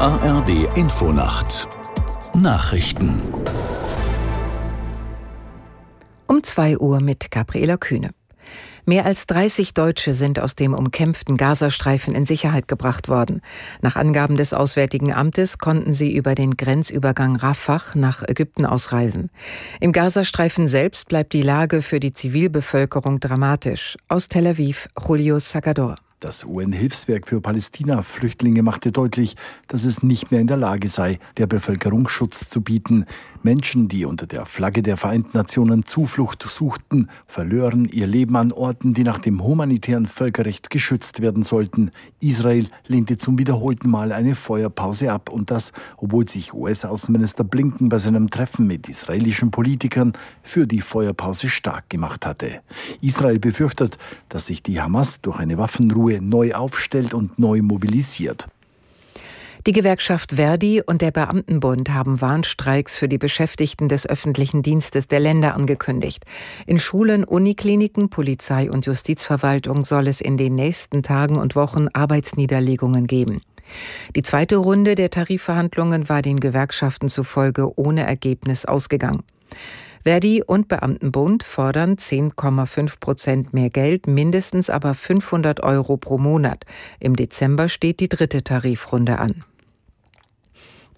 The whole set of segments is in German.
ARD Infonacht Nachrichten um 2 Uhr mit Gabriela Kühne. Mehr als 30 Deutsche sind aus dem umkämpften Gazastreifen in Sicherheit gebracht worden. Nach Angaben des Auswärtigen Amtes konnten sie über den Grenzübergang Rafah nach Ägypten ausreisen. Im Gazastreifen selbst bleibt die Lage für die Zivilbevölkerung dramatisch. Aus Tel Aviv, Julio Sagador. Das UN-Hilfswerk für Palästina-Flüchtlinge machte deutlich, dass es nicht mehr in der Lage sei, der Bevölkerung Schutz zu bieten. Menschen, die unter der Flagge der Vereinten Nationen Zuflucht suchten, verlören ihr Leben an Orten, die nach dem humanitären Völkerrecht geschützt werden sollten. Israel lehnte zum wiederholten Mal eine Feuerpause ab und das, obwohl sich US-Außenminister Blinken bei seinem Treffen mit israelischen Politikern für die Feuerpause stark gemacht hatte. Israel befürchtet, dass sich die Hamas durch eine Waffenruhe neu aufstellt und neu mobilisiert. Die Gewerkschaft Verdi und der Beamtenbund haben Warnstreiks für die Beschäftigten des öffentlichen Dienstes der Länder angekündigt. In Schulen, Unikliniken, Polizei und Justizverwaltung soll es in den nächsten Tagen und Wochen Arbeitsniederlegungen geben. Die zweite Runde der Tarifverhandlungen war den Gewerkschaften zufolge ohne Ergebnis ausgegangen. Verdi und Beamtenbund fordern 10,5 Prozent mehr Geld, mindestens aber 500 Euro pro Monat. Im Dezember steht die dritte Tarifrunde an.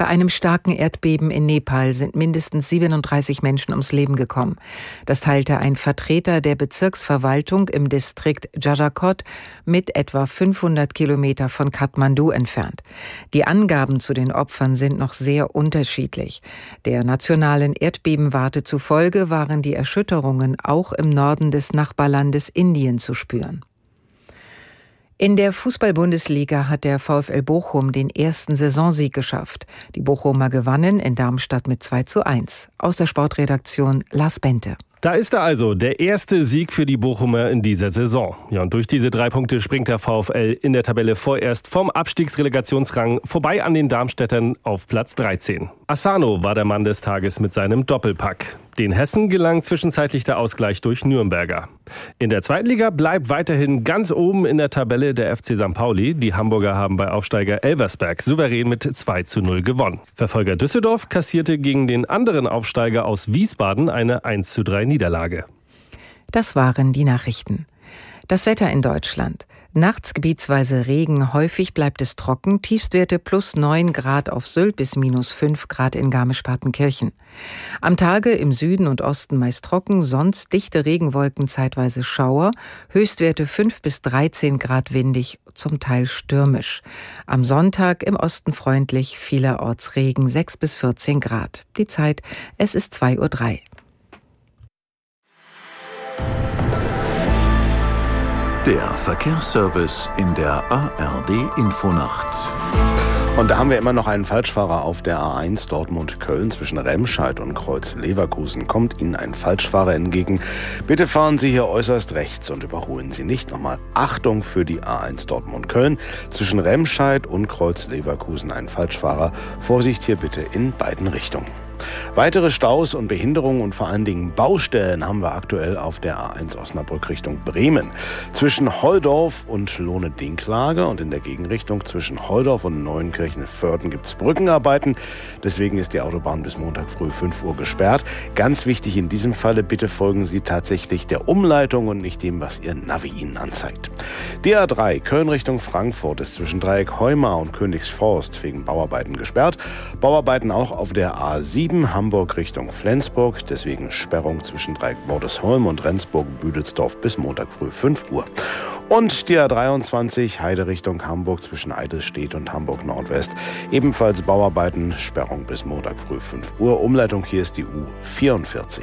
Bei einem starken Erdbeben in Nepal sind mindestens 37 Menschen ums Leben gekommen. Das teilte ein Vertreter der Bezirksverwaltung im Distrikt Jarakot mit etwa 500 Kilometer von Kathmandu entfernt. Die Angaben zu den Opfern sind noch sehr unterschiedlich. Der nationalen Erdbebenwarte zufolge waren die Erschütterungen auch im Norden des Nachbarlandes Indien zu spüren. In der Fußball-Bundesliga hat der VfL Bochum den ersten Saisonsieg geschafft. Die Bochumer gewannen in Darmstadt mit 2 zu 1. Aus der Sportredaktion Lars Bente. Da ist er also, der erste Sieg für die Bochumer in dieser Saison. Ja, und durch diese drei Punkte springt der VfL in der Tabelle vorerst vom Abstiegsrelegationsrang vorbei an den Darmstädtern auf Platz 13. Asano war der Mann des Tages mit seinem Doppelpack. Den Hessen gelang zwischenzeitlich der Ausgleich durch Nürnberger. In der zweiten Liga bleibt weiterhin ganz oben in der Tabelle der FC St. Pauli. Die Hamburger haben bei Aufsteiger Elversberg souverän mit 2 zu 0 gewonnen. Verfolger Düsseldorf kassierte gegen den anderen Aufsteiger aus Wiesbaden eine 1 zu 3 Niederlage. Das waren die Nachrichten. Das Wetter in Deutschland. Nachts gebietsweise Regen, häufig bleibt es trocken, Tiefstwerte plus 9 Grad auf Sylt bis minus 5 Grad in Garmisch-Partenkirchen. Am Tage im Süden und Osten meist trocken, sonst dichte Regenwolken, zeitweise Schauer, Höchstwerte 5 bis 13 Grad windig, zum Teil stürmisch. Am Sonntag im Osten freundlich, vielerorts Regen 6 bis 14 Grad. Die Zeit, es ist 2.03 Uhr. Der Verkehrsservice in der ARD Infonacht. Und da haben wir immer noch einen Falschfahrer auf der A1 Dortmund-Köln zwischen Remscheid und Kreuz-Leverkusen. Kommt Ihnen ein Falschfahrer entgegen? Bitte fahren Sie hier äußerst rechts und überholen Sie nicht. Nochmal Achtung für die A1 Dortmund-Köln zwischen Remscheid und Kreuz-Leverkusen ein Falschfahrer. Vorsicht hier bitte in beiden Richtungen. Weitere Staus und Behinderungen und vor allen Dingen Baustellen haben wir aktuell auf der A1 Osnabrück Richtung Bremen. Zwischen Holdorf und Lohne-Dinklage und in der Gegenrichtung zwischen Holdorf und Neuenkirchen-Förden gibt es Brückenarbeiten. Deswegen ist die Autobahn bis Montag früh 5 Uhr gesperrt. Ganz wichtig in diesem Falle, bitte folgen Sie tatsächlich der Umleitung und nicht dem, was Ihr Navi Ihnen anzeigt. Die A3 Köln Richtung Frankfurt ist zwischen Dreieck Heumar und Königsforst wegen Bauarbeiten gesperrt. Bauarbeiten auch auf der A7 7 Hamburg Richtung Flensburg, deswegen Sperrung zwischen Dreieck Bordesholm und Rendsburg-Büdelsdorf bis Montag früh 5 Uhr. Und die A23 Heide Richtung Hamburg zwischen Eidelstedt und Hamburg Nordwest. Ebenfalls Bauarbeiten, Sperrung bis Montag früh 5 Uhr. Umleitung hier ist die U44.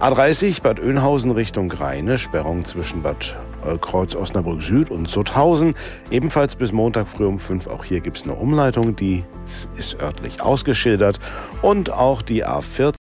A30 Bad Oeynhausen Richtung Rheine, Sperrung zwischen Bad Kreuz Osnabrück Süd und Sutthausen. Ebenfalls bis Montag früh um 5. Auch hier gibt es eine Umleitung, die ist örtlich ausgeschildert. Und auch die A40